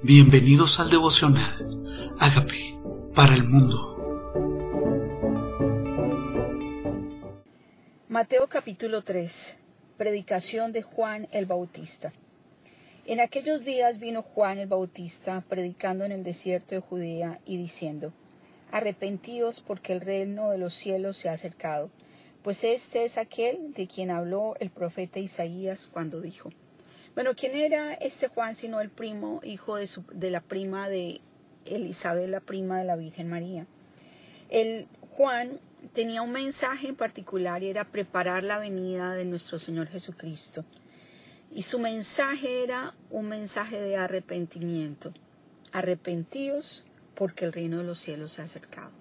Bienvenidos al devocional. Hágame para el mundo. Mateo capítulo 3. Predicación de Juan el Bautista. En aquellos días vino Juan el Bautista predicando en el desierto de Judea y diciendo, Arrepentíos porque el reino de los cielos se ha acercado, pues este es aquel de quien habló el profeta Isaías cuando dijo, bueno, ¿quién era este Juan sino el primo, hijo de, su, de la prima de Elizabeth, la prima de la Virgen María? El Juan tenía un mensaje en particular y era preparar la venida de nuestro Señor Jesucristo. Y su mensaje era un mensaje de arrepentimiento. Arrepentíos porque el reino de los cielos se ha acercado.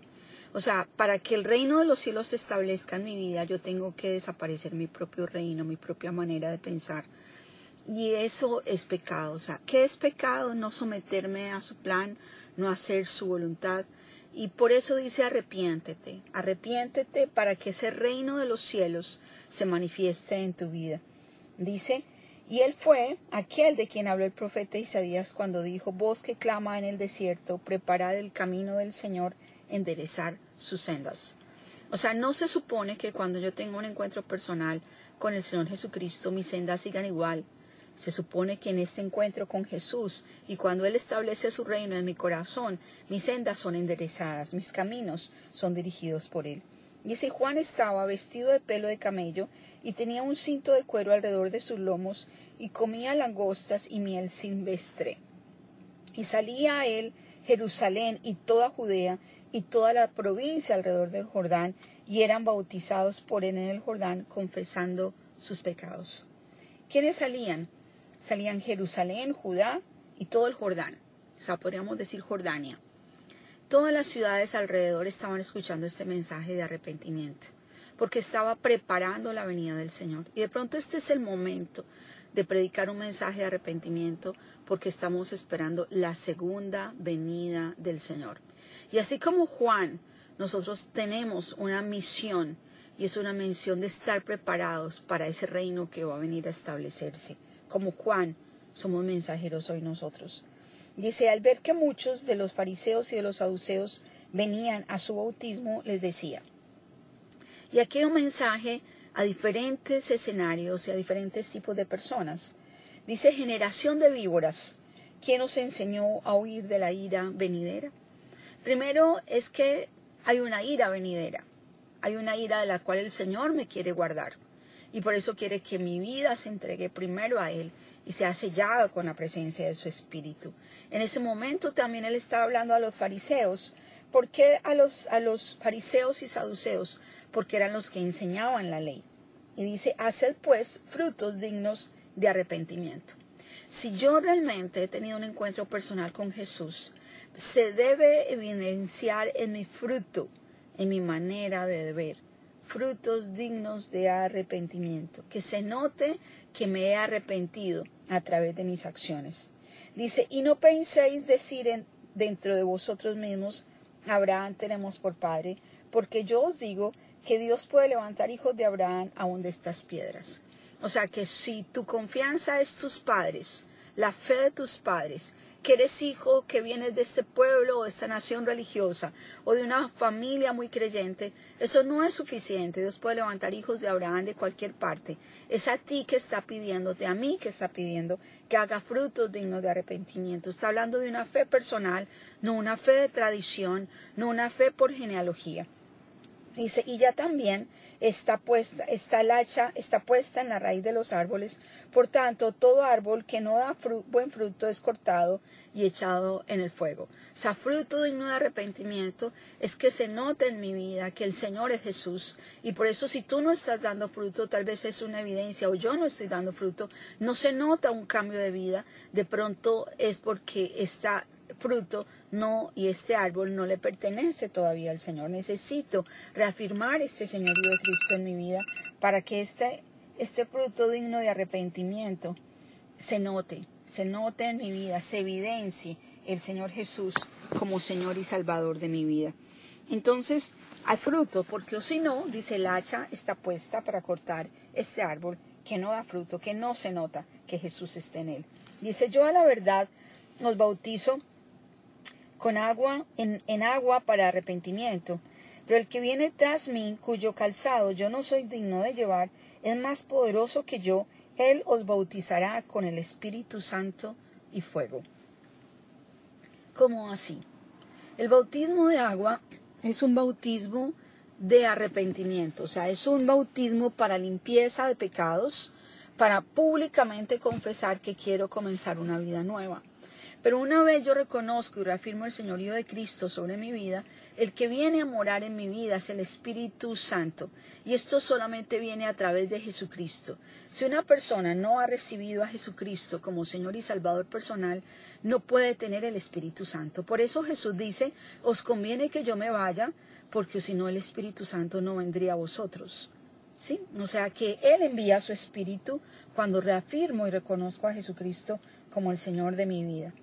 O sea, para que el reino de los cielos se establezca en mi vida, yo tengo que desaparecer mi propio reino, mi propia manera de pensar, y eso es pecado. O sea, ¿qué es pecado? No someterme a su plan, no hacer su voluntad. Y por eso dice arrepiéntete, arrepiéntete para que ese reino de los cielos se manifieste en tu vida. Dice, y él fue aquel de quien habló el profeta Isaías cuando dijo, voz que clama en el desierto, preparad el camino del Señor, enderezar sus sendas. O sea, no se supone que cuando yo tengo un encuentro personal con el Señor Jesucristo, mis sendas sigan igual, se supone que en este encuentro con Jesús y cuando Él establece su reino en mi corazón, mis sendas son enderezadas, mis caminos son dirigidos por Él. Y ese Juan estaba vestido de pelo de camello y tenía un cinto de cuero alrededor de sus lomos y comía langostas y miel silvestre. Y salía a él Jerusalén y toda Judea y toda la provincia alrededor del Jordán y eran bautizados por él en el Jordán confesando sus pecados. ¿Quiénes salían? Salían Jerusalén, Judá y todo el Jordán, o sea, podríamos decir Jordania. Todas las ciudades alrededor estaban escuchando este mensaje de arrepentimiento, porque estaba preparando la venida del Señor. Y de pronto este es el momento de predicar un mensaje de arrepentimiento, porque estamos esperando la segunda venida del Señor. Y así como Juan, nosotros tenemos una misión, y es una misión de estar preparados para ese reino que va a venir a establecerse como Juan, somos mensajeros hoy nosotros. Dice, al ver que muchos de los fariseos y de los saduceos venían a su bautismo, les decía. Y aquí hay un mensaje a diferentes escenarios y a diferentes tipos de personas. Dice, generación de víboras, ¿quién os enseñó a huir de la ira venidera? Primero es que hay una ira venidera, hay una ira de la cual el Señor me quiere guardar y por eso quiere que mi vida se entregue primero a Él y sea sellada con la presencia de su Espíritu. En ese momento también Él estaba hablando a los fariseos. ¿Por qué a los, a los fariseos y saduceos? Porque eran los que enseñaban la ley. Y dice, haced pues frutos dignos de arrepentimiento. Si yo realmente he tenido un encuentro personal con Jesús, se debe evidenciar en mi fruto, en mi manera de ver, frutos dignos de arrepentimiento, que se note que me he arrepentido a través de mis acciones. Dice, y no penséis decir dentro de vosotros mismos, Abraham tenemos por padre, porque yo os digo que Dios puede levantar hijos de Abraham aún de estas piedras. O sea que si tu confianza es tus padres, la fe de tus padres, que eres hijo, que vienes de este pueblo o de esta nación religiosa o de una familia muy creyente, eso no es suficiente. Dios puede levantar hijos de Abraham de cualquier parte. Es a ti que está pidiéndote, a mí que está pidiendo que haga frutos dignos de arrepentimiento. Está hablando de una fe personal, no una fe de tradición, no una fe por genealogía. Dice, y ya también está puesta, está el hacha, está puesta en la raíz de los árboles. Por tanto, todo árbol que no da buen fruto es cortado y echado en el fuego. O sea, fruto digno de arrepentimiento es que se note en mi vida que el Señor es Jesús. Y por eso si tú no estás dando fruto, tal vez es una evidencia, o yo no estoy dando fruto, no se nota un cambio de vida, de pronto es porque está fruto no y este árbol no le pertenece todavía al Señor. Necesito reafirmar este señorío de Cristo en mi vida para que este, este fruto digno de arrepentimiento se note, se note en mi vida, se evidencie el Señor Jesús como Señor y Salvador de mi vida. Entonces, al fruto, porque o si no, dice el hacha está puesta para cortar este árbol que no da fruto, que no se nota que Jesús esté en él. Dice yo a la verdad os bautizo con agua, en, en agua para arrepentimiento. Pero el que viene tras mí, cuyo calzado yo no soy digno de llevar, es más poderoso que yo, él os bautizará con el Espíritu Santo y fuego. ¿Cómo así? El bautismo de agua es un bautismo de arrepentimiento, o sea, es un bautismo para limpieza de pecados, para públicamente confesar que quiero comenzar una vida nueva. Pero una vez yo reconozco y reafirmo el señorío de Cristo sobre mi vida, el que viene a morar en mi vida es el Espíritu Santo. Y esto solamente viene a través de Jesucristo. Si una persona no ha recibido a Jesucristo como Señor y Salvador personal, no puede tener el Espíritu Santo. Por eso Jesús dice, os conviene que yo me vaya, porque si no el Espíritu Santo no vendría a vosotros. ¿Sí? O sea que Él envía su Espíritu cuando reafirmo y reconozco a Jesucristo como el Señor de mi vida.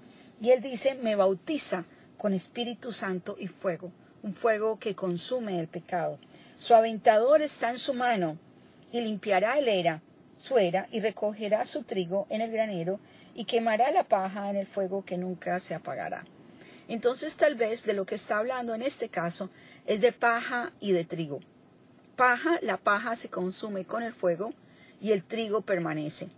Y Él dice, me bautiza con Espíritu Santo y fuego, un fuego que consume el pecado. Su aventador está en su mano y limpiará el era, su era, y recogerá su trigo en el granero y quemará la paja en el fuego que nunca se apagará. Entonces tal vez de lo que está hablando en este caso es de paja y de trigo. Paja, la paja se consume con el fuego y el trigo permanece.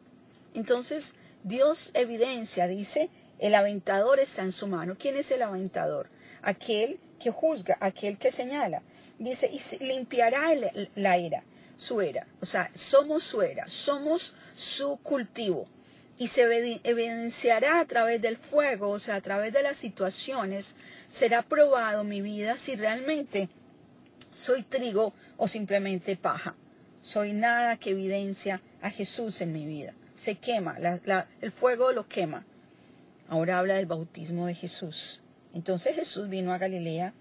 Entonces Dios evidencia, dice, el aventador está en su mano. ¿Quién es el aventador? Aquel que juzga, aquel que señala. Dice, y limpiará la era, su era. O sea, somos su era, somos su cultivo. Y se evidenciará a través del fuego, o sea, a través de las situaciones, será probado mi vida si realmente soy trigo o simplemente paja. Soy nada que evidencia a Jesús en mi vida. Se quema, el fuego lo quema. Ahora habla del bautismo de Jesús. Entonces Jesús vino a Galilea,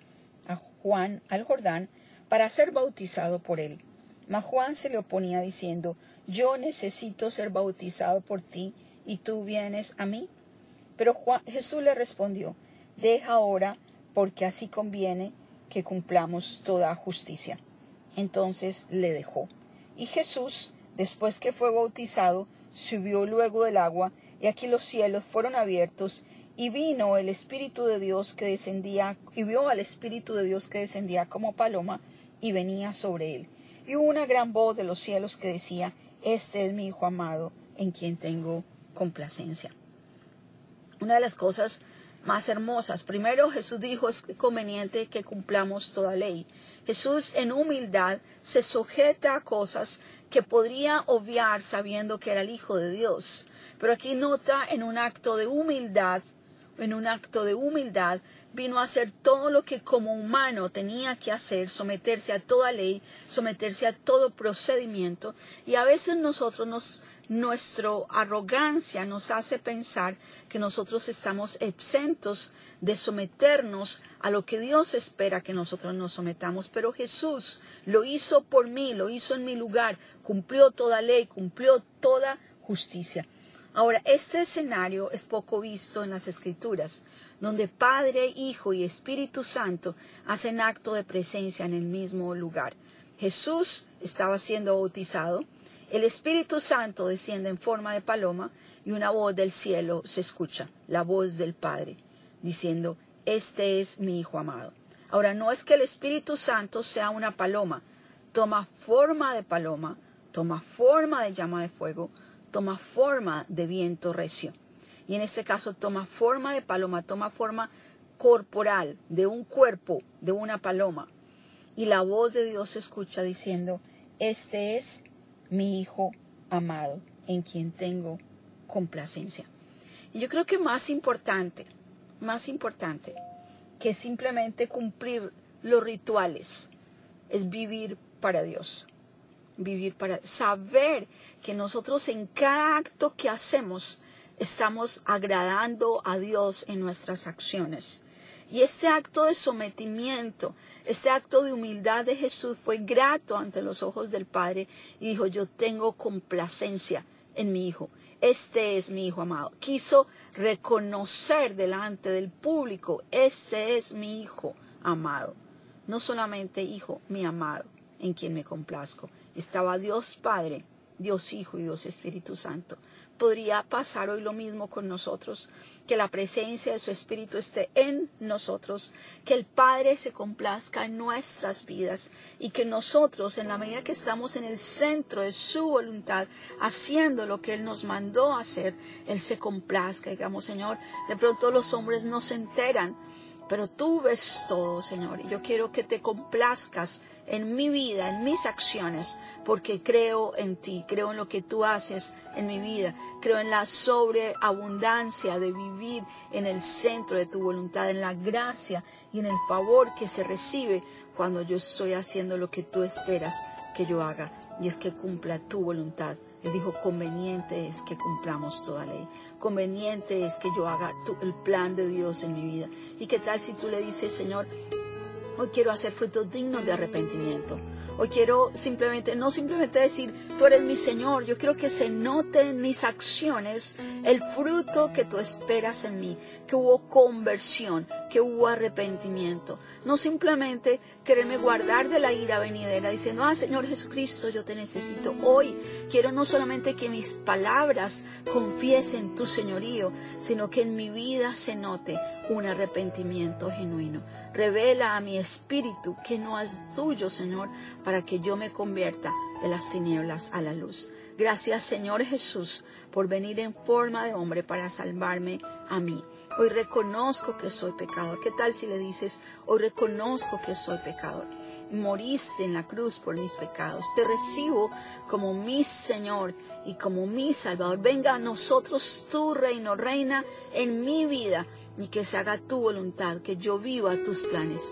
a Juan, al Jordán, para ser bautizado por él. Mas Juan se le oponía diciendo, yo necesito ser bautizado por ti y tú vienes a mí. Pero Jesús le respondió, deja ahora, porque así conviene que cumplamos toda justicia. Entonces le dejó. Y Jesús, después que fue bautizado, subió luego del agua, y aquí los cielos fueron abiertos, y vino el Espíritu de Dios que descendía, y vio al Espíritu de Dios que descendía como paloma, y venía sobre él. Y hubo una gran voz de los cielos que decía, Este es mi Hijo amado, en quien tengo complacencia. Una de las cosas más hermosas. Primero Jesús dijo es conveniente que cumplamos toda ley. Jesús en humildad se sujeta a cosas que podría obviar sabiendo que era el Hijo de Dios. Pero aquí nota en un acto de humildad, en un acto de humildad, vino a hacer todo lo que como humano tenía que hacer, someterse a toda ley, someterse a todo procedimiento. Y a veces nosotros nos, nuestra arrogancia nos hace pensar que nosotros estamos exentos de someternos a lo que Dios espera que nosotros nos sometamos. Pero Jesús lo hizo por mí, lo hizo en mi lugar, cumplió toda ley, cumplió toda justicia. Ahora, este escenario es poco visto en las Escrituras, donde Padre, Hijo y Espíritu Santo hacen acto de presencia en el mismo lugar. Jesús estaba siendo bautizado, el Espíritu Santo desciende en forma de paloma y una voz del cielo se escucha, la voz del Padre, diciendo, Este es mi Hijo amado. Ahora, no es que el Espíritu Santo sea una paloma, toma forma de paloma, toma forma de llama de fuego, toma forma de viento recio. Y en este caso toma forma de paloma, toma forma corporal, de un cuerpo, de una paloma. Y la voz de Dios se escucha diciendo, este es mi Hijo amado, en quien tengo complacencia. Y yo creo que más importante, más importante que simplemente cumplir los rituales, es vivir para Dios vivir para saber que nosotros en cada acto que hacemos estamos agradando a Dios en nuestras acciones. Y este acto de sometimiento, este acto de humildad de Jesús fue grato ante los ojos del Padre y dijo, yo tengo complacencia en mi Hijo. Este es mi Hijo amado. Quiso reconocer delante del público, este es mi Hijo amado. No solamente Hijo, mi amado, en quien me complazco estaba Dios Padre, Dios Hijo y Dios Espíritu Santo. podría pasar hoy lo mismo con nosotros, que la presencia de su Espíritu esté en nosotros, que el Padre se complazca en nuestras vidas y que nosotros, en la medida que estamos en el centro de su voluntad, haciendo lo que Él nos mandó hacer, Él se complazca. Digamos, Señor, de pronto los hombres no se enteran, pero tú ves todo, Señor, y yo quiero que te complazcas en mi vida, en mis acciones, porque creo en ti, creo en lo que tú haces en mi vida, creo en la sobreabundancia de vivir en el centro de tu voluntad, en la gracia y en el favor que se recibe cuando yo estoy haciendo lo que tú esperas que yo haga, y es que cumpla tu voluntad. Él dijo, conveniente es que cumplamos toda ley, conveniente es que yo haga el plan de Dios en mi vida. ¿Y qué tal si tú le dices, Señor, Hoy quiero hacer frutos dignos de arrepentimiento. Hoy quiero simplemente, no simplemente decir, tú eres mi Señor, yo quiero que se note en mis acciones el fruto que tú esperas en mí, que hubo conversión, que hubo arrepentimiento. No simplemente quererme guardar de la ira venidera diciendo, ah Señor Jesucristo, yo te necesito. Hoy quiero no solamente que mis palabras confiesen tu señorío, sino que en mi vida se note un arrepentimiento genuino. Revela a mi espíritu que no es tuyo, Señor, para que yo me convierta de las tinieblas a la luz. Gracias, Señor Jesús, por venir en forma de hombre para salvarme a mí. Hoy reconozco que soy pecador. ¿Qué tal si le dices, hoy reconozco que soy pecador? Moriste en la cruz por mis pecados. Te recibo como mi Señor y como mi Salvador. Venga a nosotros tu reino, reina en mi vida y que se haga tu voluntad, que yo viva tus planes.